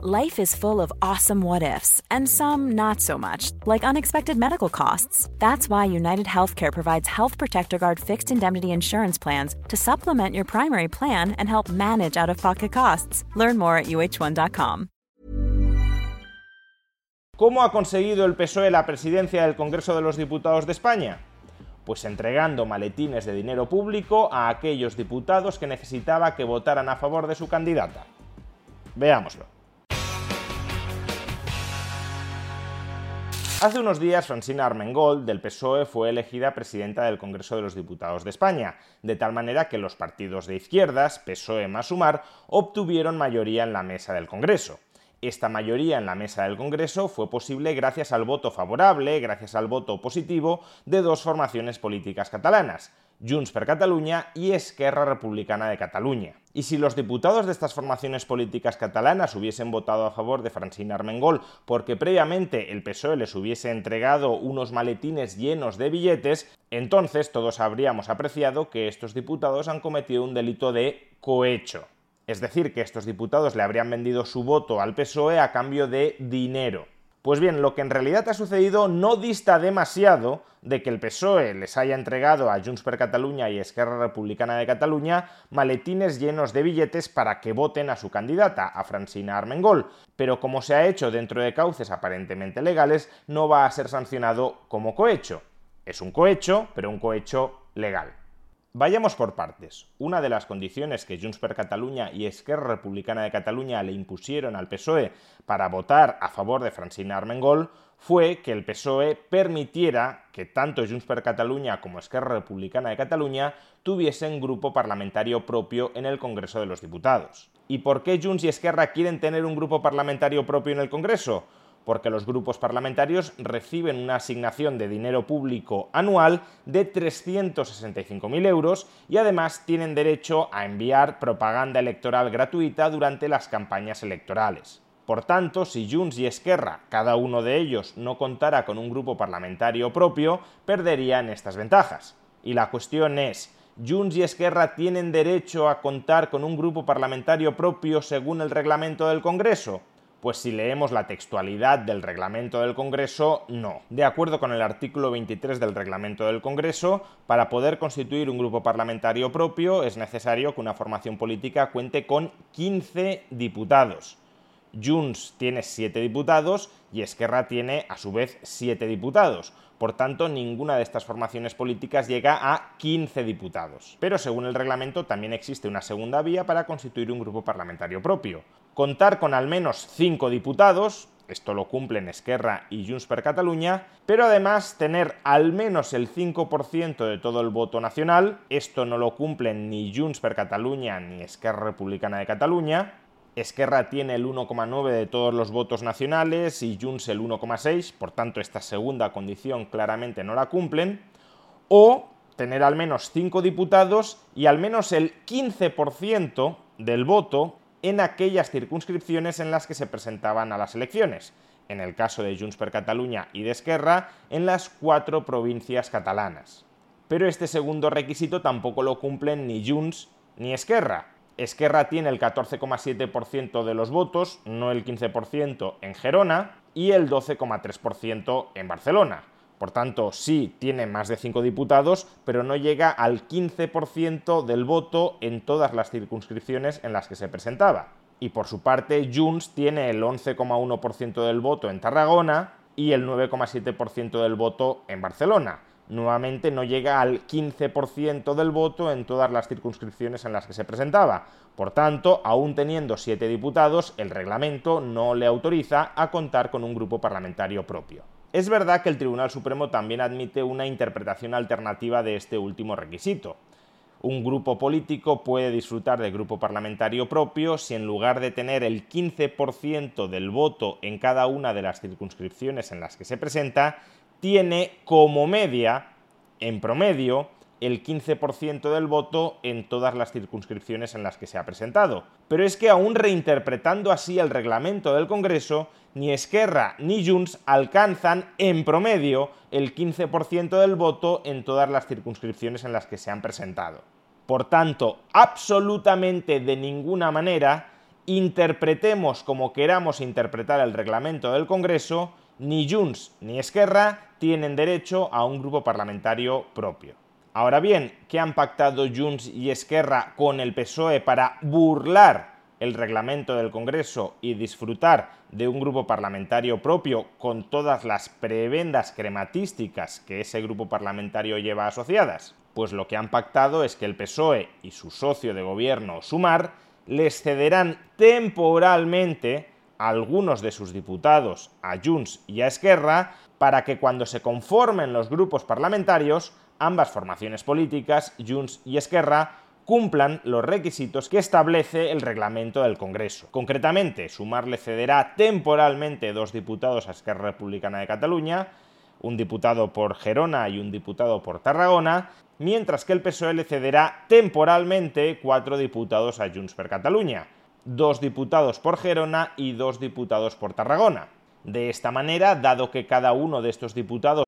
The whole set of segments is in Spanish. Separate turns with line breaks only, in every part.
Life is full of awesome what ifs, and some not so much, like unexpected medical costs. That's why United Healthcare provides Health Protector Guard fixed indemnity insurance plans to supplement your primary plan and help manage out of pocket costs. Learn more at uh1.com.
¿Cómo ha conseguido el PSOE la presidencia del Congreso de los Diputados de España? Pues entregando maletines de dinero público a aquellos diputados que necesitaba que votaran a favor de su candidata. Veámoslo. Hace unos días, Francina Armengol, del PSOE, fue elegida presidenta del Congreso de los Diputados de España, de tal manera que los partidos de izquierdas, PSOE más Sumar, obtuvieron mayoría en la mesa del Congreso. Esta mayoría en la mesa del Congreso fue posible gracias al voto favorable, gracias al voto positivo de dos formaciones políticas catalanas, Junts per Catalunya y Esquerra Republicana de Cataluña. Y si los diputados de estas formaciones políticas catalanas hubiesen votado a favor de Francina Armengol porque previamente el PSOE les hubiese entregado unos maletines llenos de billetes, entonces todos habríamos apreciado que estos diputados han cometido un delito de cohecho. Es decir, que estos diputados le habrían vendido su voto al PSOE a cambio de dinero. Pues bien, lo que en realidad ha sucedido no dista demasiado de que el PSOE les haya entregado a Junts per Catalunya y Esquerra Republicana de Cataluña maletines llenos de billetes para que voten a su candidata, a Francina Armengol, pero como se ha hecho dentro de cauces aparentemente legales, no va a ser sancionado como cohecho. Es un cohecho, pero un cohecho legal. Vayamos por partes. Una de las condiciones que Junts per Catalunya y Esquerra Republicana de Cataluña le impusieron al PSOE para votar a favor de Francina Armengol fue que el PSOE permitiera que tanto Junts per Catalunya como Esquerra Republicana de Cataluña tuviesen grupo parlamentario propio en el Congreso de los Diputados. ¿Y por qué Junts y Esquerra quieren tener un grupo parlamentario propio en el Congreso? Porque los grupos parlamentarios reciben una asignación de dinero público anual de 365.000 euros y además tienen derecho a enviar propaganda electoral gratuita durante las campañas electorales. Por tanto, si Junts y Esquerra, cada uno de ellos, no contara con un grupo parlamentario propio, perderían estas ventajas. Y la cuestión es, ¿Junts y Esquerra tienen derecho a contar con un grupo parlamentario propio según el reglamento del Congreso? Pues si leemos la textualidad del reglamento del Congreso, no. De acuerdo con el artículo 23 del reglamento del Congreso, para poder constituir un grupo parlamentario propio es necesario que una formación política cuente con 15 diputados. Junts tiene 7 diputados y Esquerra tiene a su vez 7 diputados. Por tanto, ninguna de estas formaciones políticas llega a 15 diputados. Pero según el reglamento también existe una segunda vía para constituir un grupo parlamentario propio contar con al menos 5 diputados, esto lo cumplen Esquerra y Junts per Catalunya, pero además tener al menos el 5% de todo el voto nacional, esto no lo cumplen ni Junts per Catalunya ni Esquerra Republicana de Cataluña, Esquerra tiene el 1,9 de todos los votos nacionales y Junts el 1,6, por tanto esta segunda condición claramente no la cumplen, o tener al menos 5 diputados y al menos el 15% del voto en aquellas circunscripciones en las que se presentaban a las elecciones, en el caso de Junts per Catalunya y de Esquerra, en las cuatro provincias catalanas. Pero este segundo requisito tampoco lo cumplen ni Junts ni Esquerra. Esquerra tiene el 14,7% de los votos, no el 15% en Gerona, y el 12,3% en Barcelona. Por tanto, sí tiene más de 5 diputados, pero no llega al 15% del voto en todas las circunscripciones en las que se presentaba. Y por su parte, Junts tiene el 11,1% del voto en Tarragona y el 9,7% del voto en Barcelona. Nuevamente no llega al 15% del voto en todas las circunscripciones en las que se presentaba. Por tanto, aún teniendo 7 diputados, el reglamento no le autoriza a contar con un grupo parlamentario propio. Es verdad que el Tribunal Supremo también admite una interpretación alternativa de este último requisito. Un grupo político puede disfrutar de grupo parlamentario propio si en lugar de tener el 15% del voto en cada una de las circunscripciones en las que se presenta, tiene como media, en promedio, el 15% del voto en todas las circunscripciones en las que se ha presentado. Pero es que aún reinterpretando así el reglamento del Congreso, ni Esquerra ni Junts alcanzan en promedio el 15% del voto en todas las circunscripciones en las que se han presentado. Por tanto, absolutamente de ninguna manera interpretemos como queramos interpretar el reglamento del Congreso, ni Junts ni Esquerra tienen derecho a un grupo parlamentario propio. Ahora bien, ¿qué han pactado Junts y Esquerra con el PSOE para burlar el reglamento del Congreso y disfrutar de un grupo parlamentario propio con todas las prebendas crematísticas que ese grupo parlamentario lleva asociadas? Pues lo que han pactado es que el PSOE y su socio de gobierno, Sumar, les cederán temporalmente algunos de sus diputados a Junts y a Esquerra para que cuando se conformen los grupos parlamentarios, ambas formaciones políticas, Junts y Esquerra, cumplan los requisitos que establece el reglamento del Congreso. Concretamente, Sumar le cederá temporalmente dos diputados a Esquerra Republicana de Cataluña, un diputado por Gerona y un diputado por Tarragona, mientras que el PSOE le cederá temporalmente cuatro diputados a Junts per Catalunya, dos diputados por Gerona y dos diputados por Tarragona. De esta manera, dado que cada uno de estos diputados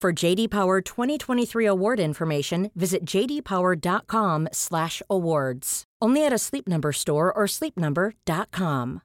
For JD Power 2023 award information, visit jdpower.com/awards. Only at a Sleep Number store or sleepnumber.com.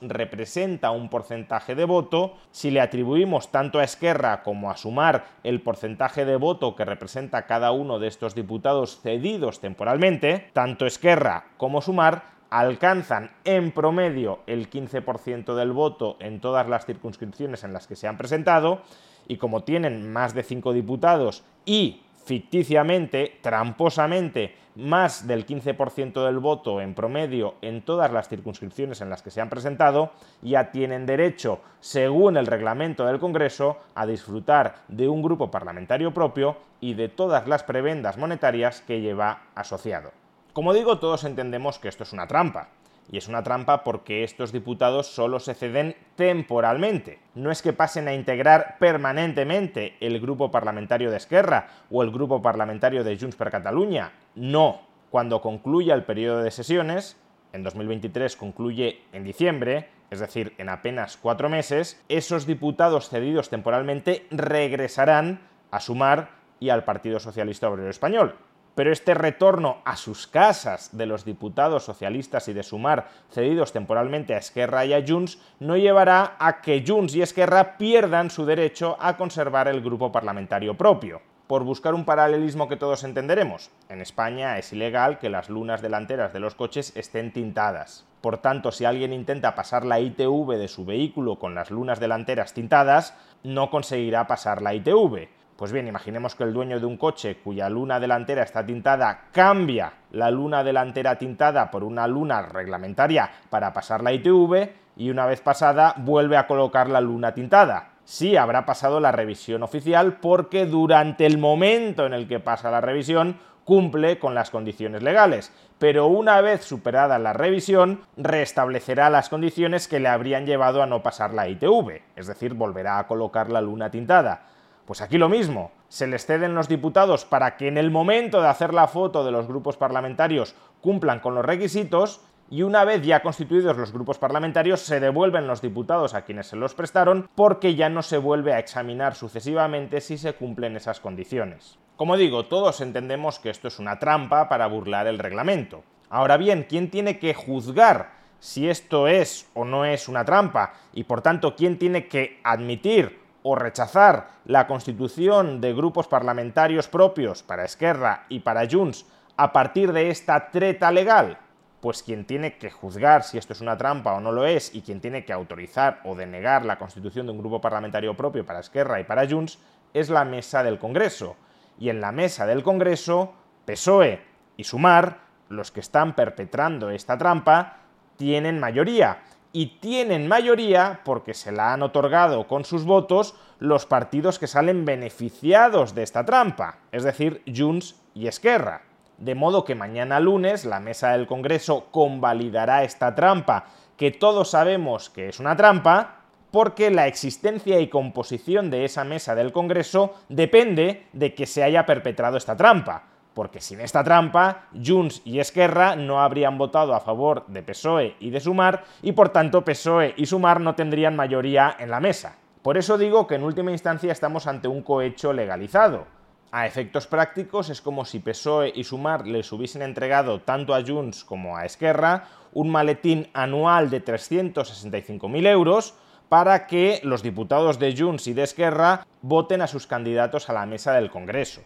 representa un porcentaje de voto, si le atribuimos tanto a Esquerra como a Sumar el porcentaje de voto que representa cada uno de estos diputados cedidos temporalmente, tanto Esquerra como Sumar alcanzan en promedio el 15% del voto en todas las circunscripciones en las que se han presentado y como tienen más de 5 diputados y ficticiamente, tramposamente, más del 15% del voto en promedio en todas las circunscripciones en las que se han presentado, ya tienen derecho, según el reglamento del Congreso, a disfrutar de un grupo parlamentario propio y de todas las prebendas monetarias que lleva asociado. Como digo, todos entendemos que esto es una trampa. Y es una trampa porque estos diputados solo se ceden temporalmente. No es que pasen a integrar permanentemente el grupo parlamentario de Esquerra o el grupo parlamentario de Junts per Catalunya. No. Cuando concluya el periodo de sesiones, en 2023 concluye en diciembre, es decir, en apenas cuatro meses, esos diputados cedidos temporalmente regresarán a Sumar y al Partido Socialista Obrero Español pero este retorno a sus casas de los diputados socialistas y de Sumar cedidos temporalmente a Esquerra y a Junts no llevará a que Junts y Esquerra pierdan su derecho a conservar el grupo parlamentario propio. Por buscar un paralelismo que todos entenderemos, en España es ilegal que las lunas delanteras de los coches estén tintadas. Por tanto, si alguien intenta pasar la ITV de su vehículo con las lunas delanteras tintadas, no conseguirá pasar la ITV pues bien, imaginemos que el dueño de un coche cuya luna delantera está tintada cambia la luna delantera tintada por una luna reglamentaria para pasar la ITV y una vez pasada vuelve a colocar la luna tintada. Sí habrá pasado la revisión oficial porque durante el momento en el que pasa la revisión cumple con las condiciones legales, pero una vez superada la revisión restablecerá las condiciones que le habrían llevado a no pasar la ITV, es decir, volverá a colocar la luna tintada. Pues aquí lo mismo. se les ceden los diputados para que en el momento de hacer la foto de los grupos parlamentarios cumplan con los requisitos y una vez ya constituidos los grupos parlamentarios se devuelven los diputados a quienes se los prestaron porque ya no se vuelve a examinar sucesivamente si se cumplen esas condiciones. Como digo, todos entendemos que esto es una trampa para burlar el reglamento. Ahora bien, ¿quién tiene que juzgar si esto es o no es una trampa? Y por tanto, ¿quién tiene que admitir o rechazar la constitución de grupos parlamentarios propios para Esquerra y para Junts a partir de esta treta legal? Pues quien tiene que juzgar si esto es una trampa o no lo es y quien tiene que autorizar o denegar la constitución de un grupo parlamentario propio para Esquerra y para Junts es la mesa del Congreso. Y en la mesa del Congreso, PSOE y Sumar, los que están perpetrando esta trampa, tienen mayoría y tienen mayoría porque se la han otorgado con sus votos los partidos que salen beneficiados de esta trampa, es decir, Junts y Esquerra. De modo que mañana lunes la mesa del Congreso convalidará esta trampa, que todos sabemos que es una trampa, porque la existencia y composición de esa mesa del Congreso depende de que se haya perpetrado esta trampa porque sin esta trampa, Junts y Esquerra no habrían votado a favor de PSOE y de Sumar, y por tanto PSOE y Sumar no tendrían mayoría en la mesa. Por eso digo que en última instancia estamos ante un cohecho legalizado. A efectos prácticos es como si PSOE y Sumar les hubiesen entregado tanto a Junts como a Esquerra un maletín anual de 365.000 euros para que los diputados de Junts y de Esquerra voten a sus candidatos a la mesa del Congreso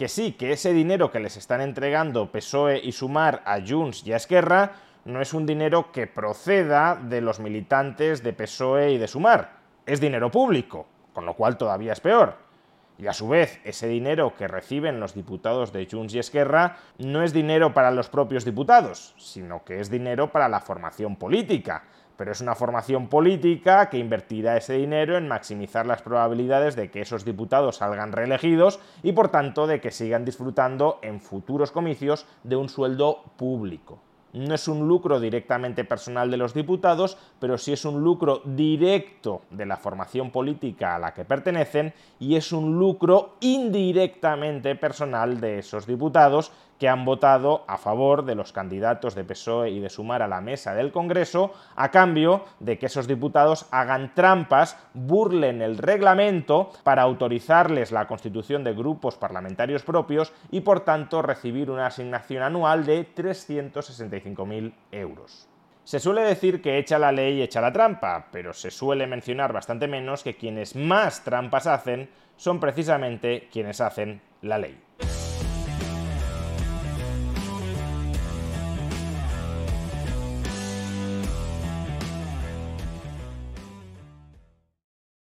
que sí, que ese dinero que les están entregando PSOE y Sumar a Junts y a Esquerra no es un dinero que proceda de los militantes de PSOE y de Sumar, es dinero público, con lo cual todavía es peor. Y a su vez, ese dinero que reciben los diputados de Junts y Esquerra no es dinero para los propios diputados, sino que es dinero para la formación política, pero es una formación política que invertirá ese dinero en maximizar las probabilidades de que esos diputados salgan reelegidos y por tanto de que sigan disfrutando en futuros comicios de un sueldo público. No es un lucro directamente personal de los diputados, pero sí es un lucro directo de la formación política a la que pertenecen y es un lucro indirectamente personal de esos diputados que han votado a favor de los candidatos de PSOE y de Sumar a la mesa del Congreso, a cambio de que esos diputados hagan trampas, burlen el reglamento para autorizarles la constitución de grupos parlamentarios propios y por tanto recibir una asignación anual de 365.000 euros. Se suele decir que echa la ley echa la trampa, pero se suele mencionar bastante menos que quienes más trampas hacen son precisamente quienes hacen la ley.